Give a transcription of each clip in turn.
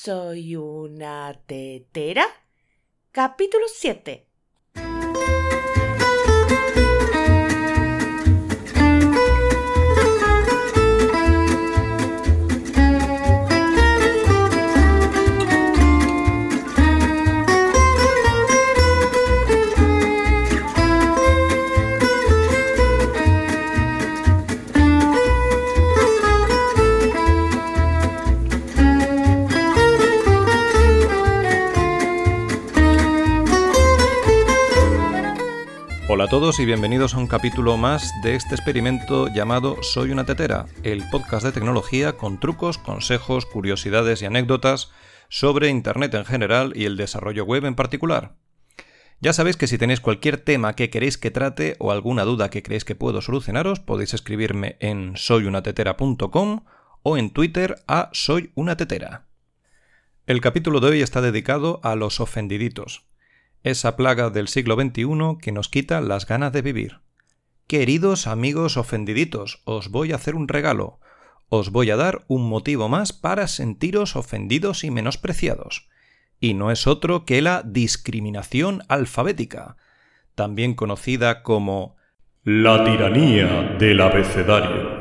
Soy una tetera. Capítulo 7. A todos y bienvenidos a un capítulo más de este experimento llamado Soy una tetera, el podcast de tecnología con trucos, consejos, curiosidades y anécdotas sobre Internet en general y el desarrollo web en particular. Ya sabéis que si tenéis cualquier tema que queréis que trate o alguna duda que creéis que puedo solucionaros, podéis escribirme en soyunatetera.com o en Twitter a Soy una tetera. El capítulo de hoy está dedicado a los ofendiditos esa plaga del siglo XXI que nos quita las ganas de vivir. Queridos amigos ofendiditos, os voy a hacer un regalo. Os voy a dar un motivo más para sentiros ofendidos y menospreciados. Y no es otro que la discriminación alfabética, también conocida como la tiranía del abecedario.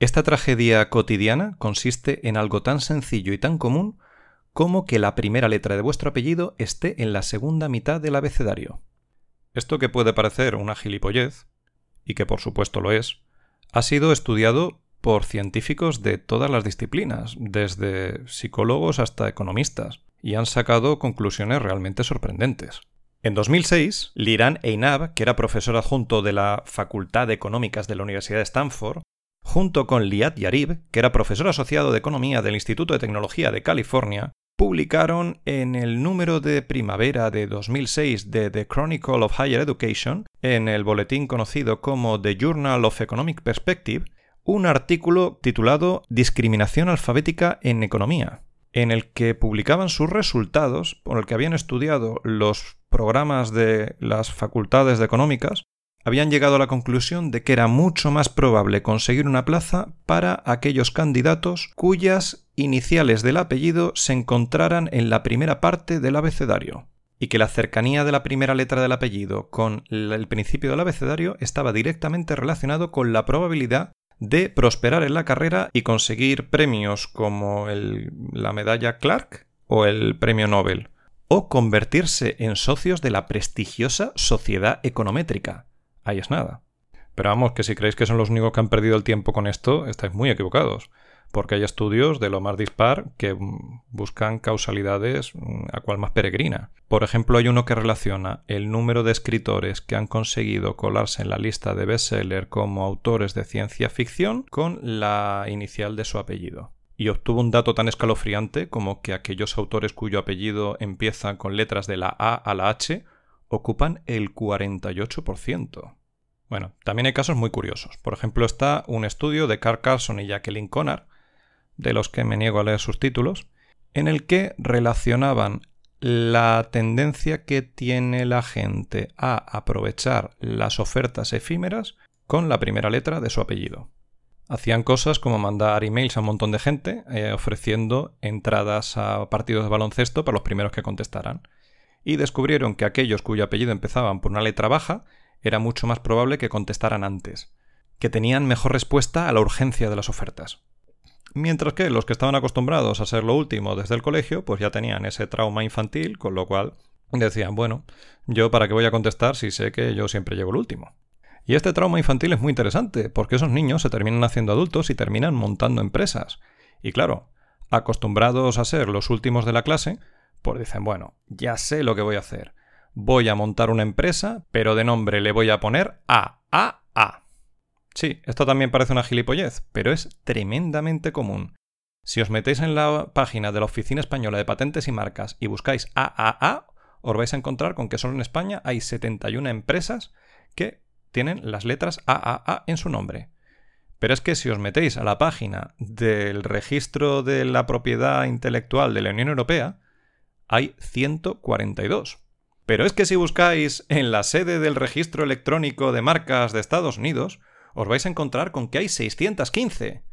Esta tragedia cotidiana consiste en algo tan sencillo y tan común como que la primera letra de vuestro apellido esté en la segunda mitad del abecedario. Esto que puede parecer una gilipollez, y que por supuesto lo es, ha sido estudiado por científicos de todas las disciplinas, desde psicólogos hasta economistas, y han sacado conclusiones realmente sorprendentes. En 2006, Liran Einab, que era profesor adjunto de la Facultad de Económicas de la Universidad de Stanford, junto con Liat Yarib, que era profesor asociado de Economía del Instituto de Tecnología de California, publicaron en el número de primavera de 2006 de The Chronicle of Higher Education, en el boletín conocido como The Journal of Economic Perspective, un artículo titulado Discriminación alfabética en economía, en el que publicaban sus resultados por el que habían estudiado los programas de las facultades de económicas habían llegado a la conclusión de que era mucho más probable conseguir una plaza para aquellos candidatos cuyas iniciales del apellido se encontraran en la primera parte del abecedario, y que la cercanía de la primera letra del apellido con el principio del abecedario estaba directamente relacionado con la probabilidad de prosperar en la carrera y conseguir premios como la medalla Clark o el premio Nobel, o convertirse en socios de la prestigiosa Sociedad Econométrica, ahí es nada. Pero vamos, que si creéis que son los únicos que han perdido el tiempo con esto, estáis muy equivocados, porque hay estudios de lo más dispar que mm, buscan causalidades mm, a cual más peregrina. Por ejemplo, hay uno que relaciona el número de escritores que han conseguido colarse en la lista de bestseller como autores de ciencia ficción con la inicial de su apellido y obtuvo un dato tan escalofriante como que aquellos autores cuyo apellido empieza con letras de la A a la H ocupan el 48%. Bueno, también hay casos muy curiosos. Por ejemplo, está un estudio de Carl Carson y Jacqueline Conard, de los que me niego a leer sus títulos, en el que relacionaban la tendencia que tiene la gente a aprovechar las ofertas efímeras con la primera letra de su apellido. Hacían cosas como mandar emails a un montón de gente eh, ofreciendo entradas a partidos de baloncesto para los primeros que contestaran y descubrieron que aquellos cuyo apellido empezaban por una letra baja era mucho más probable que contestaran antes, que tenían mejor respuesta a la urgencia de las ofertas. Mientras que los que estaban acostumbrados a ser lo último desde el colegio, pues ya tenían ese trauma infantil, con lo cual decían, bueno, yo para qué voy a contestar si sé que yo siempre llego el último. Y este trauma infantil es muy interesante, porque esos niños se terminan haciendo adultos y terminan montando empresas. Y claro, acostumbrados a ser los últimos de la clase, pues dicen, bueno, ya sé lo que voy a hacer. Voy a montar una empresa, pero de nombre le voy a poner AAA. Sí, esto también parece una gilipollez, pero es tremendamente común. Si os metéis en la página de la Oficina Española de Patentes y Marcas y buscáis AAA, os vais a encontrar con que solo en España hay 71 empresas que tienen las letras AAA en su nombre. Pero es que si os metéis a la página del registro de la propiedad intelectual de la Unión Europea, hay 142. Pero es que si buscáis en la sede del registro electrónico de marcas de Estados Unidos, os vais a encontrar con que hay 615.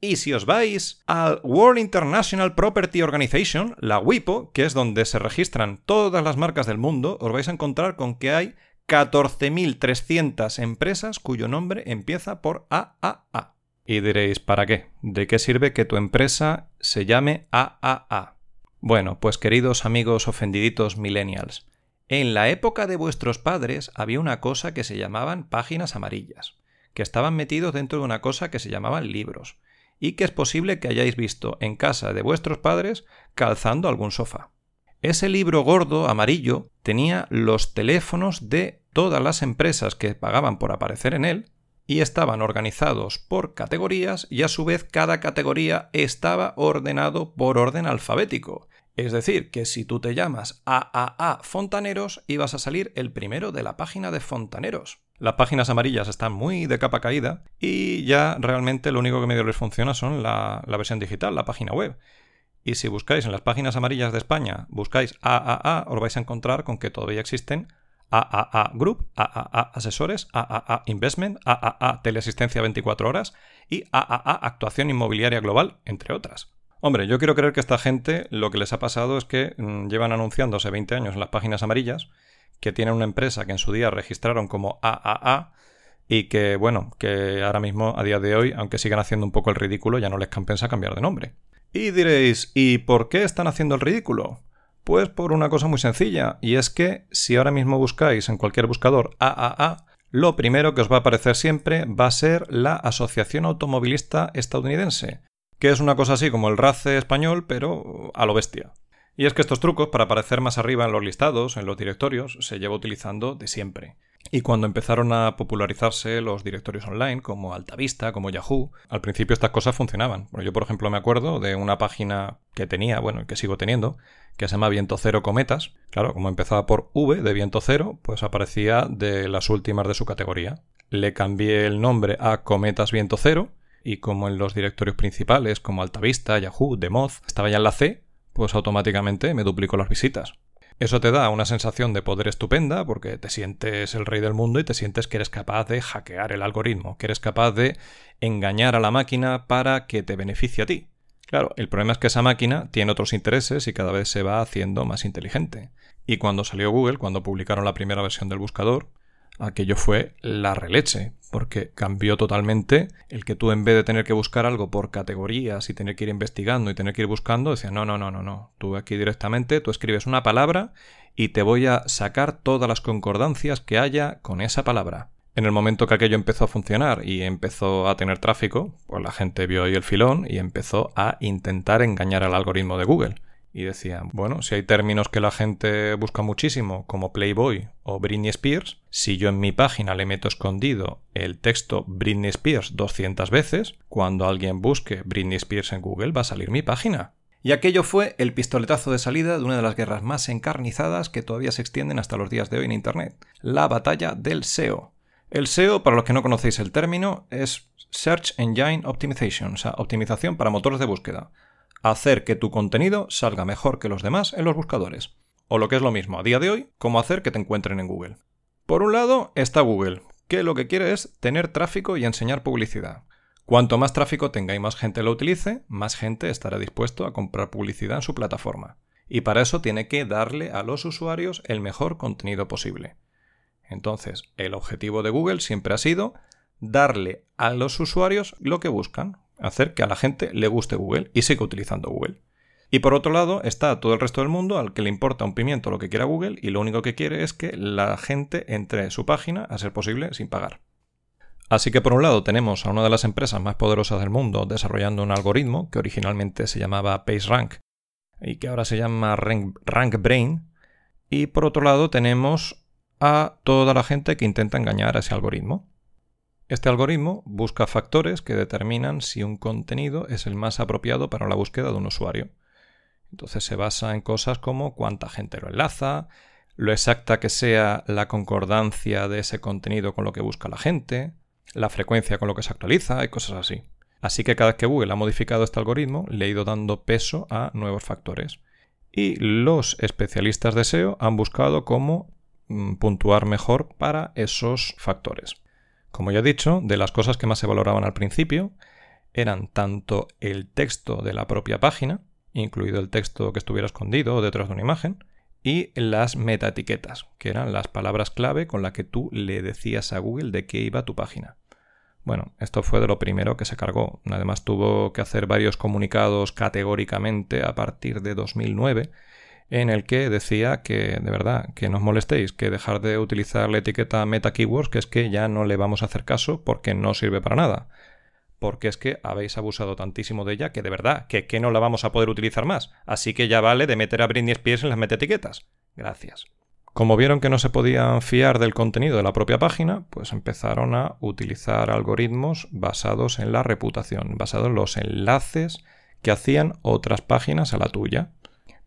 Y si os vais al World International Property Organization, la WIPO, que es donde se registran todas las marcas del mundo, os vais a encontrar con que hay 14.300 empresas cuyo nombre empieza por AAA. Y diréis, ¿para qué? ¿De qué sirve que tu empresa se llame AAA? Bueno, pues queridos amigos ofendiditos millennials, en la época de vuestros padres había una cosa que se llamaban páginas amarillas, que estaban metidos dentro de una cosa que se llamaban libros, y que es posible que hayáis visto en casa de vuestros padres calzando algún sofá. Ese libro gordo amarillo tenía los teléfonos de todas las empresas que pagaban por aparecer en él y estaban organizados por categorías y a su vez cada categoría estaba ordenado por orden alfabético. Es decir, que si tú te llamas AAA Fontaneros, ibas a salir el primero de la página de Fontaneros. Las páginas amarillas están muy de capa caída y ya realmente lo único que medio les funciona son la, la versión digital, la página web. Y si buscáis en las páginas amarillas de España, buscáis AAA, os vais a encontrar con que todavía existen AAA Group, AAA Asesores, AAA Investment, AAA Teleasistencia 24 horas y AAA Actuación Inmobiliaria Global, entre otras. Hombre, yo quiero creer que esta gente lo que les ha pasado es que mm, llevan anunciándose 20 años en las páginas amarillas, que tienen una empresa que en su día registraron como AAA y que, bueno, que ahora mismo, a día de hoy, aunque sigan haciendo un poco el ridículo, ya no les compensa cambiar de nombre. Y diréis, ¿y por qué están haciendo el ridículo? Pues por una cosa muy sencilla, y es que si ahora mismo buscáis en cualquier buscador AAA, lo primero que os va a aparecer siempre va a ser la Asociación Automovilista Estadounidense, que es una cosa así como el RACE español, pero a lo bestia. Y es que estos trucos, para aparecer más arriba en los listados, en los directorios, se lleva utilizando de siempre. Y cuando empezaron a popularizarse los directorios online, como Altavista, como Yahoo, al principio estas cosas funcionaban. yo, por ejemplo, me acuerdo de una página que tenía, bueno, que sigo teniendo, que se llama Viento Cero Cometas. Claro, como empezaba por V de Viento Cero, pues aparecía de las últimas de su categoría. Le cambié el nombre a Cometas Viento Cero, y como en los directorios principales, como Altavista, Yahoo, Demoz, estaba ya en la C, pues automáticamente me duplicó las visitas. Eso te da una sensación de poder estupenda porque te sientes el rey del mundo y te sientes que eres capaz de hackear el algoritmo, que eres capaz de engañar a la máquina para que te beneficie a ti. Claro, el problema es que esa máquina tiene otros intereses y cada vez se va haciendo más inteligente. Y cuando salió Google, cuando publicaron la primera versión del buscador, aquello fue la releche, porque cambió totalmente el que tú en vez de tener que buscar algo por categorías y tener que ir investigando y tener que ir buscando, decía, no, no, no, no, no, tú aquí directamente, tú escribes una palabra y te voy a sacar todas las concordancias que haya con esa palabra. En el momento que aquello empezó a funcionar y empezó a tener tráfico, pues la gente vio ahí el filón y empezó a intentar engañar al algoritmo de Google y decían, bueno, si hay términos que la gente busca muchísimo, como Playboy o Britney Spears, si yo en mi página le meto escondido el texto Britney Spears 200 veces, cuando alguien busque Britney Spears en Google va a salir mi página. Y aquello fue el pistoletazo de salida de una de las guerras más encarnizadas que todavía se extienden hasta los días de hoy en Internet, la batalla del SEO. El SEO, para los que no conocéis el término, es Search Engine Optimization, o sea, optimización para motores de búsqueda hacer que tu contenido salga mejor que los demás en los buscadores. O lo que es lo mismo a día de hoy, cómo hacer que te encuentren en Google. Por un lado está Google, que lo que quiere es tener tráfico y enseñar publicidad. Cuanto más tráfico tenga y más gente lo utilice, más gente estará dispuesto a comprar publicidad en su plataforma. Y para eso tiene que darle a los usuarios el mejor contenido posible. Entonces, el objetivo de Google siempre ha sido darle a los usuarios lo que buscan, hacer que a la gente le guste Google y siga utilizando Google. Y por otro lado está todo el resto del mundo al que le importa un pimiento lo que quiera Google y lo único que quiere es que la gente entre en su página, a ser posible, sin pagar. Así que por un lado tenemos a una de las empresas más poderosas del mundo desarrollando un algoritmo que originalmente se llamaba PageRank y que ahora se llama RankBrain. Y por otro lado tenemos a toda la gente que intenta engañar a ese algoritmo. Este algoritmo busca factores que determinan si un contenido es el más apropiado para la búsqueda de un usuario. Entonces se basa en cosas como cuánta gente lo enlaza, lo exacta que sea la concordancia de ese contenido con lo que busca la gente, la frecuencia con lo que se actualiza y cosas así. Así que cada vez que Google ha modificado este algoritmo, le ha ido dando peso a nuevos factores. Y los especialistas de SEO han buscado cómo mm, puntuar mejor para esos factores. Como ya he dicho, de las cosas que más se valoraban al principio, eran tanto el texto de la propia página, incluido el texto que estuviera escondido detrás de una imagen, y las metaetiquetas, que eran las palabras clave con las que tú le decías a Google de qué iba tu página. Bueno, esto fue de lo primero que se cargó. Además tuvo que hacer varios comunicados categóricamente a partir de 2009 en el que decía que, de verdad, que no os molestéis, que dejar de utilizar la etiqueta meta keywords, que es que ya no le vamos a hacer caso porque no sirve para nada. Porque es que habéis abusado tantísimo de ella que de verdad, que, que no la vamos a poder utilizar más. Así que ya vale de meter a Britney Spears en las meta etiquetas. Gracias. Como vieron que no se podían fiar del contenido de la propia página, pues empezaron a utilizar algoritmos basados en la reputación, basados en los enlaces que hacían otras páginas a la tuya.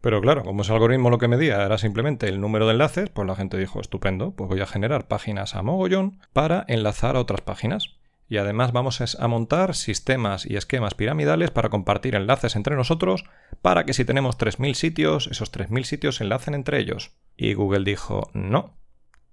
Pero claro, como ese algoritmo lo que medía era simplemente el número de enlaces, pues la gente dijo, estupendo, pues voy a generar páginas a mogollón para enlazar a otras páginas. Y además vamos a montar sistemas y esquemas piramidales para compartir enlaces entre nosotros para que si tenemos 3.000 sitios, esos 3.000 sitios se enlacen entre ellos. Y Google dijo, no.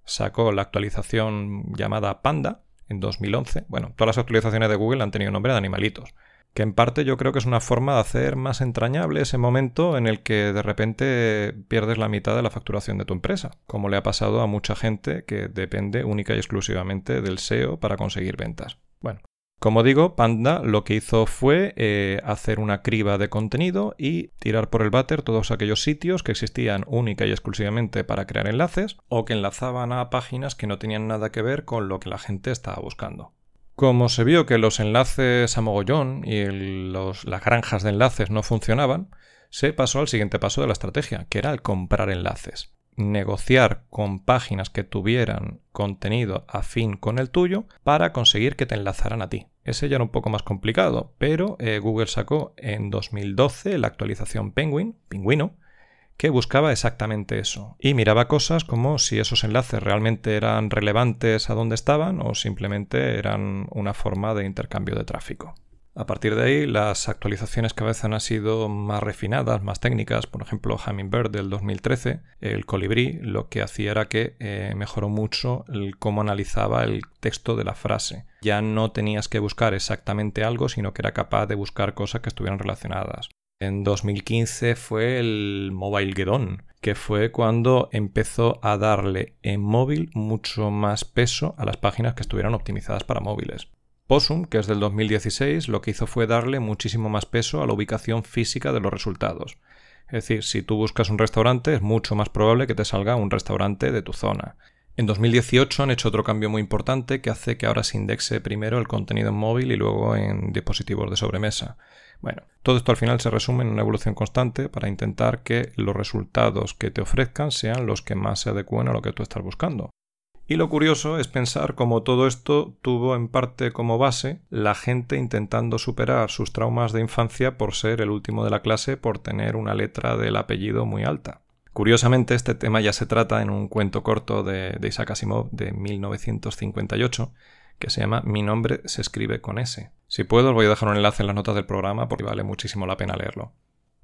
Sacó la actualización llamada Panda en 2011. Bueno, todas las actualizaciones de Google han tenido nombre de animalitos que en parte yo creo que es una forma de hacer más entrañable ese momento en el que de repente pierdes la mitad de la facturación de tu empresa, como le ha pasado a mucha gente que depende única y exclusivamente del SEO para conseguir ventas. Bueno, como digo, Panda lo que hizo fue eh, hacer una criba de contenido y tirar por el váter todos aquellos sitios que existían única y exclusivamente para crear enlaces o que enlazaban a páginas que no tenían nada que ver con lo que la gente estaba buscando. Como se vio que los enlaces a mogollón y las granjas de enlaces no funcionaban, se pasó al siguiente paso de la estrategia, que era el comprar enlaces. Negociar con páginas que tuvieran contenido afín con el tuyo para conseguir que te enlazaran a ti. Ese ya era un poco más complicado, pero eh, Google sacó en 2012 la actualización Penguin, Pingüino, que buscaba exactamente eso. Y miraba cosas como si esos enlaces realmente eran relevantes a dónde estaban o simplemente eran una forma de intercambio de tráfico. A partir de ahí, las actualizaciones que a veces han sido más refinadas, más técnicas, por ejemplo, Hummingbird del 2013, el colibrí, lo que hacía era que eh, mejoró mucho cómo analizaba el texto de la frase. Ya no tenías que buscar exactamente algo, sino que era capaz de buscar cosas que estuvieran relacionadas. En 2015 fue el Mobile Gedon, que fue cuando empezó a darle en móvil mucho más peso a las páginas que estuvieran optimizadas para móviles. Possum, que es del 2016, lo que hizo fue darle muchísimo más peso a la ubicación física de los resultados. Es decir, si tú buscas un restaurante, es mucho más probable que te salga un restaurante de tu zona. En 2018 han hecho otro cambio muy importante que hace que ahora se indexe primero el contenido en móvil y luego en dispositivos de sobremesa. Bueno, todo esto al final se resume en una evolución constante para intentar que los resultados que te ofrezcan sean los que más se adecúen a lo que tú estás buscando. Y lo curioso es pensar cómo todo esto tuvo en parte como base la gente intentando superar sus traumas de infancia por ser el último de la clase por tener una letra del apellido muy alta. Curiosamente, este tema ya se trata en un cuento corto de, de Isaac Asimov de 1958 que se llama Mi nombre se escribe con S. Si puedo, os voy a dejar un enlace en las notas del programa porque vale muchísimo la pena leerlo.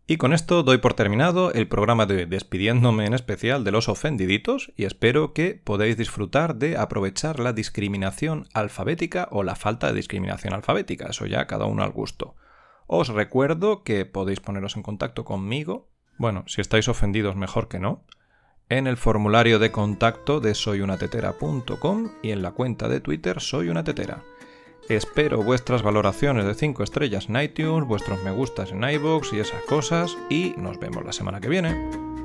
Y con esto doy por terminado el programa de despidiéndome en especial de los ofendiditos y espero que podáis disfrutar de aprovechar la discriminación alfabética o la falta de discriminación alfabética, eso ya cada uno al gusto. Os recuerdo que podéis poneros en contacto conmigo, bueno, si estáis ofendidos mejor que no, en el formulario de contacto de soyunatetera.com y en la cuenta de Twitter Soy una Tetera. Espero vuestras valoraciones de 5 estrellas en iTunes, vuestros me gustas en iVoox y esas cosas, y nos vemos la semana que viene.